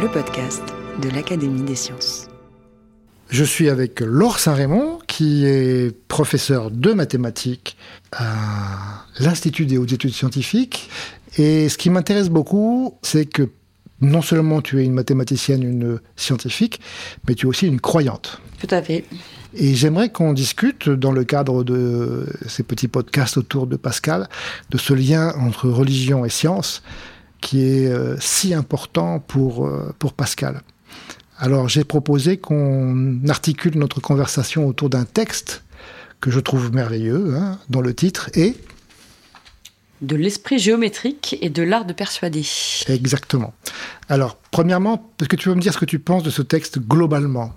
Le podcast de l'Académie des sciences. Je suis avec Laure Saint-Raymond, qui est professeur de mathématiques à l'Institut des hautes études scientifiques. Et ce qui m'intéresse beaucoup, c'est que non seulement tu es une mathématicienne, une scientifique, mais tu es aussi une croyante. Tout à fait. Et j'aimerais qu'on discute, dans le cadre de ces petits podcasts autour de Pascal, de ce lien entre religion et science qui est euh, si important pour, euh, pour Pascal. Alors j'ai proposé qu'on articule notre conversation autour d'un texte que je trouve merveilleux, hein, dont le titre est De l'esprit géométrique et de l'art de persuader. Exactement. Alors, premièrement, est-ce que tu peux me dire ce que tu penses de ce texte globalement?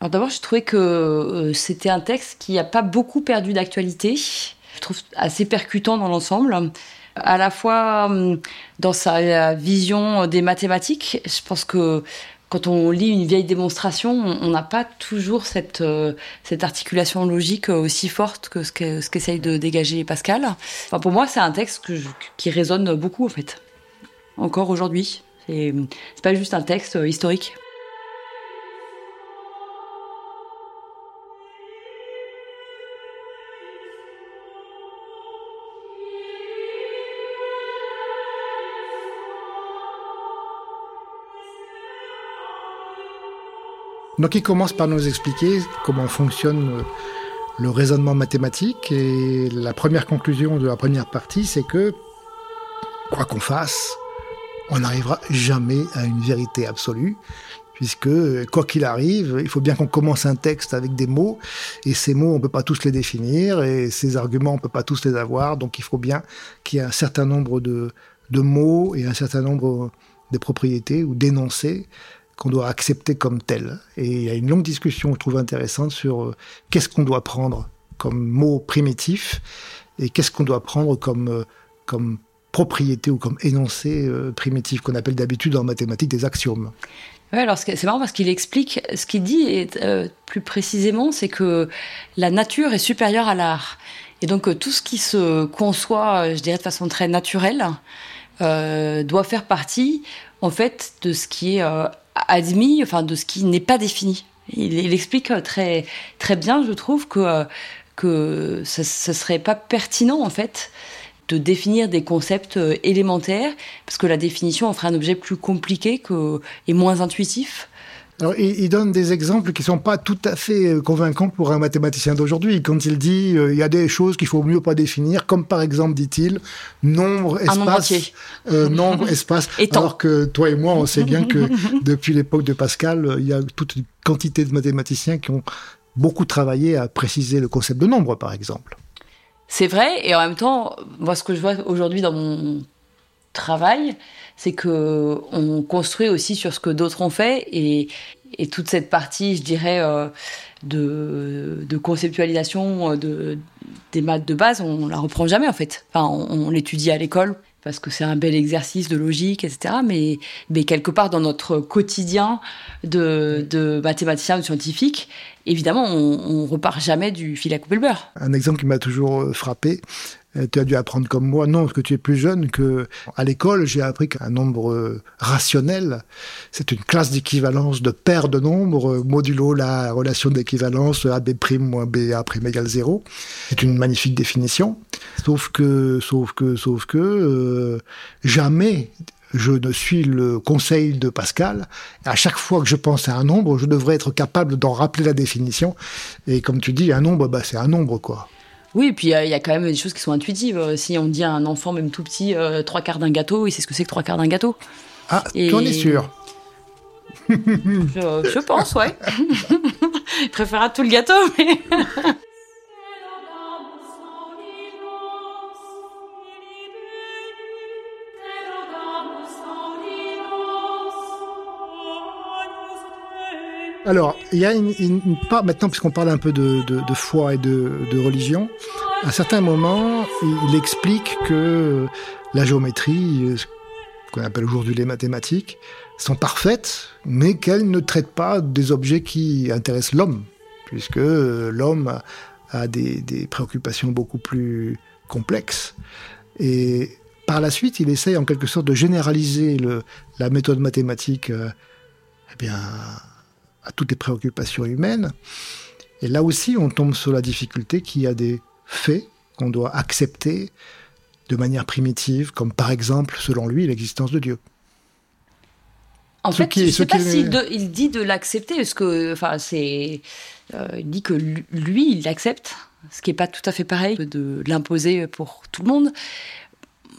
Alors d'abord, je trouvais que euh, c'était un texte qui n'a pas beaucoup perdu d'actualité. Je trouve assez percutant dans l'ensemble à la fois hum, dans sa vision des mathématiques. Je pense que quand on lit une vieille démonstration, on n'a pas toujours cette, euh, cette articulation logique aussi forte que ce qu'essaye de dégager Pascal. Pour moi, c'est un texte qui résonne beaucoup, en fait, encore aujourd'hui. C'est pas juste un texte historique. Donc il commence par nous expliquer comment fonctionne le raisonnement mathématique et la première conclusion de la première partie, c'est que quoi qu'on fasse, on n'arrivera jamais à une vérité absolue, puisque quoi qu'il arrive, il faut bien qu'on commence un texte avec des mots, et ces mots, on ne peut pas tous les définir, et ces arguments, on ne peut pas tous les avoir, donc il faut bien qu'il y ait un certain nombre de, de mots et un certain nombre de propriétés ou d'énoncés qu'on doit accepter comme tel. Et il y a une longue discussion, je trouve intéressante, sur euh, qu'est-ce qu'on doit prendre comme mot primitif et qu'est-ce qu'on doit prendre comme, euh, comme propriété ou comme énoncé euh, primitif, qu'on appelle d'habitude en mathématiques des axiomes. Ouais, alors c'est marrant parce qu'il explique, ce qu'il dit et, plus précisément, c'est que la nature est supérieure à l'art. Et donc tout ce qui se conçoit, je dirais de façon très naturelle, doit faire partie en fait de ce qui est admis, enfin de ce qui n'est pas défini. Il, explique euh, très très bien, je trouve, que euh, que ce, ne serait pas pertinent en fait de définir des concepts euh, élémentaires parce que la définition en ferait un objet plus compliqué et moins intuitif. Alors, il, donne des exemples qui sont pas tout à fait euh, convaincants pour un mathématicien d'aujourd'hui. Quand il dit euh, il y a des choses qu'il faut mieux pas définir, comme par exemple, dit-il, nombre, espace, euh, nombre, espace. Alors que toi et moi, on sait bien que depuis l'époque de Pascal, il y a toute une quantité de mathématiciens qui ont beaucoup travaillé à préciser le concept de nombre, par exemple. C'est vrai, et en même temps, moi, ce que je vois aujourd'hui dans mon travail, c'est que on construit aussi sur ce que d'autres ont fait et, toute cette partie, je dirais, euh, de, conceptualisation euh, de, des maths de base, on la reprend jamais en fait. Enfin, on, l'étudie à l'école parce que c'est un bel exercice de logique, etc. Mais, quelque part dans notre quotidien de, mathématicien, de scientifique, évidemment, on, on repart jamais du fil à couper le beurre. Un exemple qui m'a toujours euh, frappé, tu as dû apprendre comme moi, non, parce que tu es plus jeune, que à l'école, j'ai appris qu'un nombre euh, rationnel, c'est une classe d'équivalence de paires de nombres, euh, modulo la relation d'équivalence AB' moins BA' égale 0. C'est une magnifique définition. Sauf que, sauf que, sauf que, jamais je ne suis le conseil de Pascal. À chaque fois que je pense à un nombre, je devrais être capable d'en rappeler la définition. Et comme tu dis, un nombre, bah, c'est un nombre, quoi. Oui, et puis il y, a quand même des choses qui sont intuitives. Euh, si on dit à un enfant, même tout petit, euh, trois quarts d'un gâteau, il sait ce que c'est que trois quarts d'un gâteau. Ah, tu en es sûr? Je, je, pense, ouais. il préférera tout le gâteau, mais. Alors, il y a une, une, maintenant, puisqu'on parle un peu de, de, de foi et de, de, religion, à certains moments, il, il explique que la géométrie, ce qu'on appelle aujourd'hui les mathématiques, sont parfaites, mais qu'elles ne traitent pas des objets qui intéressent l'homme, puisque l'homme a des, des, préoccupations beaucoup plus complexes. Et par la suite, il essaye en quelque sorte de généraliser le, la méthode mathématique euh, eh bien, à toutes les préoccupations humaines. Et là aussi, on tombe sur la difficulté qu'il y a des faits qu'on doit accepter de manière primitive, comme par exemple, selon lui, l'existence de Dieu. En ce fait, qui, je ne sais pas s'il il dit de l'accepter, parce que, enfin, c'est, euh, il dit que lui, il l'accepte, ce qui n'est pas tout à fait pareil de l'imposer pour tout le monde.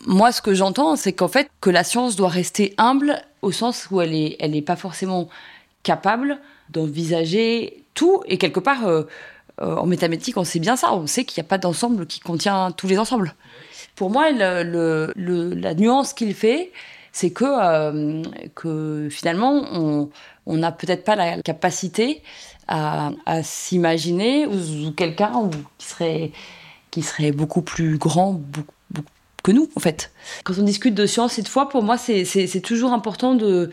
Moi, ce que j'entends, c'est qu'en fait, que la science doit rester humble au sens où elle n'est elle est pas forcément capable d'envisager tout. Et quelque part, euh, euh, en métamétique, on sait bien ça. On sait qu'il n'y a pas d'ensemble qui contient tous les ensembles. Pour moi, la nuance qu'il fait, c'est que, euh, que finalement, on n'a peut-être pas la capacité à, s'imaginer ou, quelqu'un qui serait, qui serait beaucoup plus grand, que nous, en fait. Quand on discute de science et de foi, pour moi, c'est toujours important de,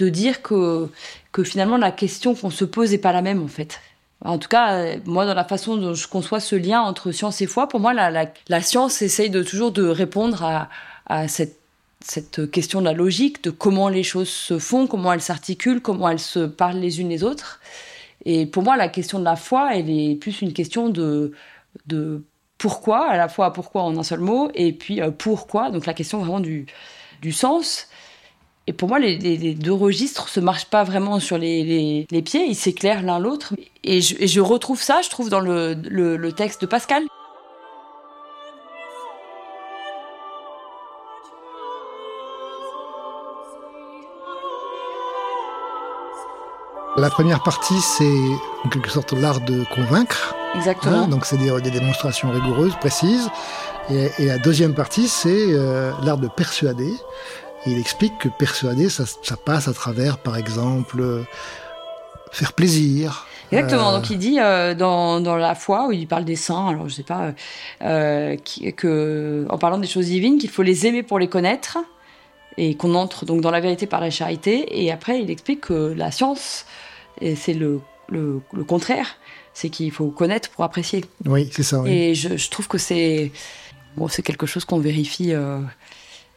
de dire que, que finalement la question qu'on se pose n'est pas la même en fait. En tout cas, moi, dans la façon dont je conçois ce lien entre science et foi, pour moi, la, la, science essaye de toujours de répondre à, à cette, cette, question de la logique, de comment les choses se font, comment elles s'articulent, comment elles se parlent les unes les autres. Et pour moi, la question de la foi, elle est plus une question de, de pourquoi, à la fois pourquoi en un seul mot, et puis euh, pourquoi, donc la question vraiment du, du sens. Et pour moi, les, deux registres se marchent pas vraiment sur les, pieds, ils s'éclairent l'un l'autre. Et je, retrouve ça, je trouve, dans le, texte de Pascal. La première partie, c'est en quelque sorte l'art de convaincre. Exactement. Hein, donc c'est des, démonstrations rigoureuses, précises. Et, la deuxième partie, c'est euh, l'art de persuader il explique que persuader, ça, passe à travers, par exemple, euh, faire plaisir. Exactement. Euh, Donc il dit euh, dans, dans, la foi où il parle des saints, alors je sais pas, que en parlant des choses divines, qu'il faut les aimer pour les connaître et qu'on entre donc dans la vérité par la charité. Et après, il explique que la science, c'est le, le, le, contraire, c'est qu'il faut connaître pour apprécier. Oui, c'est ça. Oui. Et je, je, trouve que c'est bon, c'est quelque chose qu'on vérifie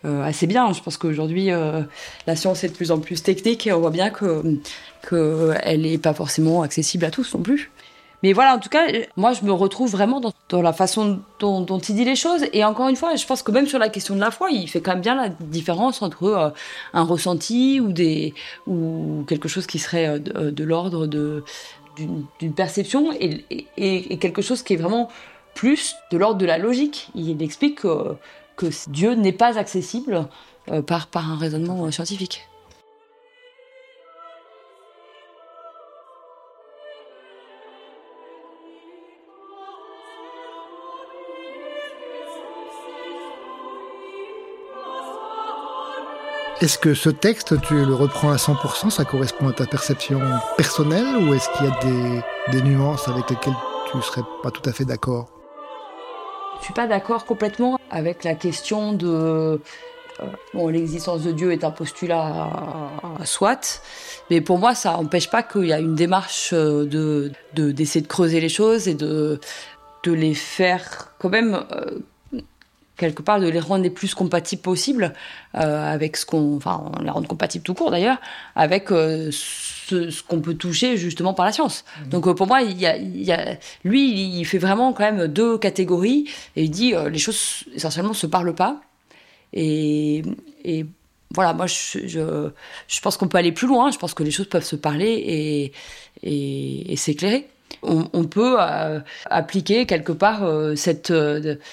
assez bien. Je pense qu'aujourd'hui, euh, la science est de plus en plus technique et on voit bien que qu'elle n'est pas forcément accessible à tous non plus. Mais voilà, en tout cas, moi, je me retrouve vraiment dans, dans la façon dont, il dit les choses. Et encore une fois, je pense que même sur la question de la foi, il fait quand même bien la différence entre euh, un ressenti ou, des, ou quelque chose qui serait de, de l'ordre d'une perception et, et, et, quelque chose qui est vraiment plus de l'ordre de la logique. Il explique que que Dieu n'est pas accessible euh, par, un raisonnement euh, scientifique. Est-ce que ce texte, tu le reprends à 100%, ça correspond à ta perception personnelle ou est-ce qu'il y a des nuances avec lesquelles tu ne serais pas tout à fait d'accord? Je suis pas d'accord complètement avec la question de euh, l'existence de Dieu est un postulat soit, mais pour moi, ça n'empêche pas qu'il y a une démarche euh, de d'essayer de, creuser les choses et de de les faire quand même euh, quelque part de les rendre les plus compatibles possibles avec ce qu'on enfin les rendre compatibles tout court d'ailleurs avec ce, qu'on peut toucher justement par la science. Mhm. Donc euh, pour moi, il y, a, il y a, lui, il fait vraiment quand même deux catégories et il dit euh, les choses essentiellement se parlent pas. Et, et voilà, moi je, je, je pense qu'on peut aller plus loin. Je pense que les choses peuvent se parler et, et, et s'éclairer. On, peut euh, appliquer quelque part cette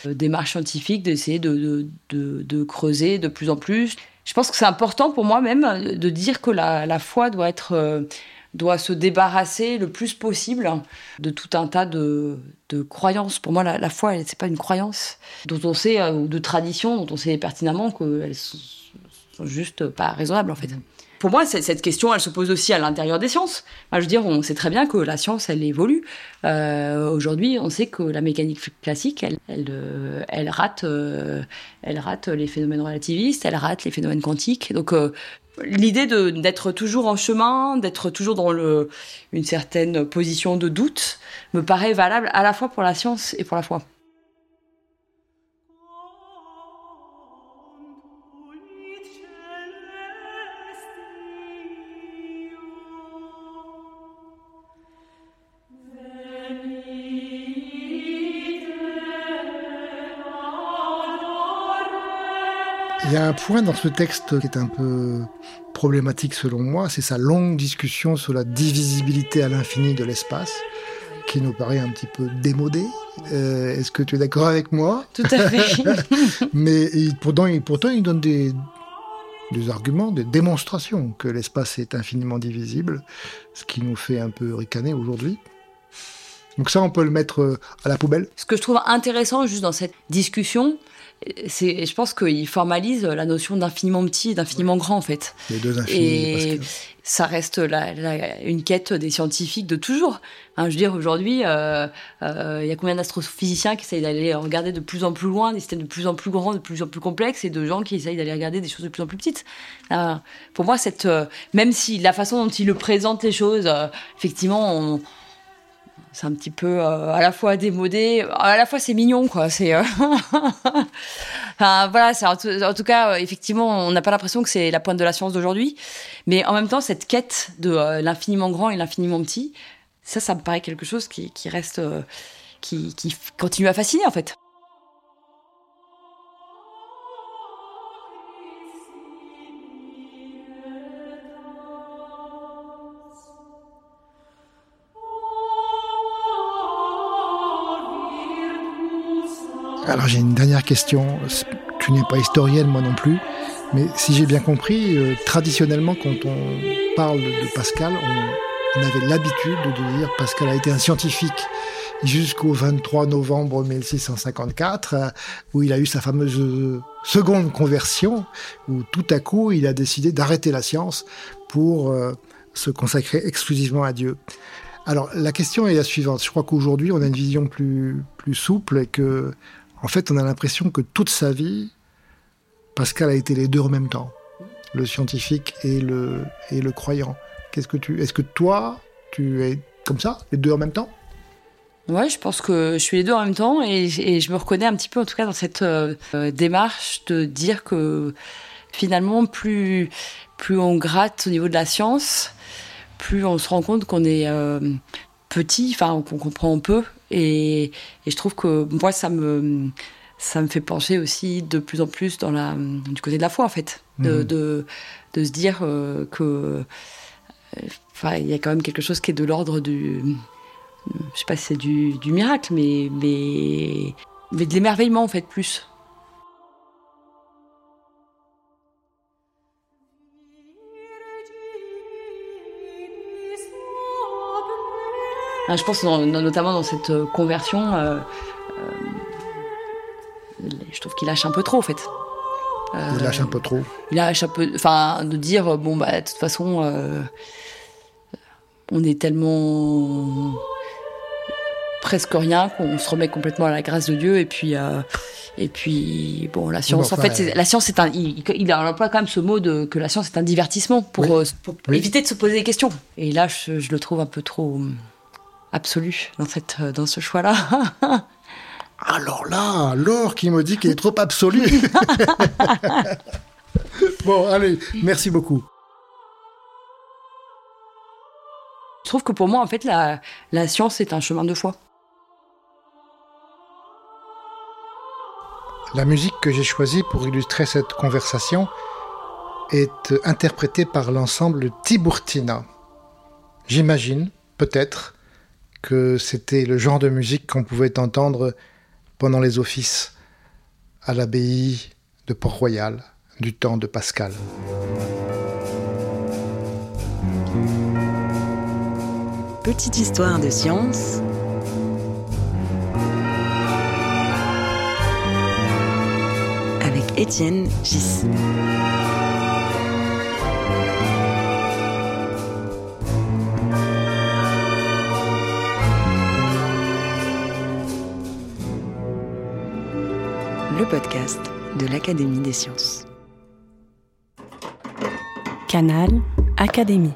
démarche scientifique d'essayer de, creuser de plus en plus je pense que c'est important pour moi même de dire que la, foi doit euh, se débarrasser le plus possible de tout un tas de, croyances. Pour moi, la, la foi, c'est pas une croyance dont on sait euh, ou de tradition dont on sait pertinemment qu'elles sont juste pas raisonnables en fait. Pour moi, cette question, elle se pose aussi à l'intérieur des sciences. je veux dire, on sait très bien que la science, elle évolue. Euh, aujourd'hui, on sait que la mécanique classique, elle, elle, euh, elle rate, euh, elle rate les phénomènes relativistes, elle rate les phénomènes quantiques. Donc, l'idée d'être toujours en chemin, d'être toujours dans le, une certaine position de doute, me paraît valable à la fois pour la science et pour la foi. Il y a un point dans ce texte qui est un peu problématique selon moi, c'est sa longue discussion sur la divisibilité à l'infini de l'espace, qui nous paraît un petit peu démodé. Euh, est-ce que tu es d'accord avec moi? Tout à fait. Mais pourtant, il, pourtant, il donne des, des arguments, des démonstrations que l'espace est infiniment divisible, ce qui nous fait un peu ricaner aujourd'hui. Donc ça, on peut le mettre à la poubelle. Ce que je trouve intéressant juste dans cette discussion, c'est, je pense qu'il formalise la notion d'infiniment petit et d'infiniment grand en fait. Les deux infinis. Et ça reste la, une quête des scientifiques de toujours. Hein, je veux dire, aujourd'hui, euh, euh, il y a combien d'astrophysiciens qui essayent d'aller regarder de plus en plus loin, des systèmes de plus en plus grands, de plus en plus complexes, et de gens qui essayent d'aller regarder des choses de plus en plus petites. Euh, pour moi, cette, même si la façon dont il le présente les choses, effectivement, on, c'est un petit peu euh, à la fois démodé, à la fois c'est mignon quoi. C'est euh, enfin, voilà, c'est en, tout cas euh, effectivement on n'a pas l'impression que c'est la pointe de la science d'aujourd'hui, mais en même temps cette quête de l'infiniment grand et l'infiniment petit, ça ça me paraît quelque chose qui, reste, qui continue à fasciner en fait. Alors j'ai une dernière question. Tu n'es pas historienne, moi non plus. Mais si j'ai bien compris, euh, traditionnellement, quand on parle de Pascal, on, avait l'habitude de dire Pascal a été un scientifique jusqu'au 23 novembre 1654, euh, où il a eu sa fameuse euh, seconde conversion, où tout à coup il a décidé d'arrêter la science pour se consacrer exclusivement à Dieu. Alors la question est la suivante. Je crois qu'aujourd'hui on a une vision plus, plus souple et que en fait, on a l'impression que toute sa vie, Pascal a été les deux en même temps, le scientifique et le, et le croyant. Qu'est-ce que tu, est-ce que toi, tu es comme ça, les deux en même temps? Ouais, je pense que je suis les deux en même temps et, je me reconnais un petit peu, en tout cas, dans cette euh, démarche de dire que finalement, plus, plus on gratte au niveau de la science, plus on se rend compte qu'on est euh, petit, enfin qu'on comprend peu et, je trouve que moi, ça me, ça me fait pencher aussi de plus en plus dans la, du côté de la foi, en fait. De, mhm. de, de, se dire euh, que. Enfin, il y a quand même quelque chose qui est de l'ordre du. Je sais pas si c'est du, du, miracle, mais, mais, mais de l'émerveillement, en fait, plus. Je pense notamment dans cette euh, conversion, euh, euh, je trouve qu'il lâche un peu trop en fait. il lâche un peu trop. Il lâche un peu, enfin, de dire bon bah de toute façon, on est tellement presque rien qu'on se remet complètement à la grâce de Dieu et puis et puis bon la science en fait la science c'est un il, il, emploie quand même ce mot de que la science est un divertissement pour, éviter de se poser des questions et là je, je le trouve un peu trop absolu dans, cette, euh, dans ce choix-là. Alors là, Laure qui me dit qu'il est trop absolu. bon, allez, merci beaucoup. Je trouve que pour moi, en fait, la, la science est un chemin de foi. La musique que j'ai choisie pour illustrer cette conversation est interprétée par l'ensemble Tiburtina. J'imagine, peut-être, que c'était le genre de musique qu'on pouvait entendre pendant les offices à l'abbaye de Port-Royal du temps de Pascal. Petite histoire de science. Avec Étienne Gis. De l'Académie des sciences. Canal Académie.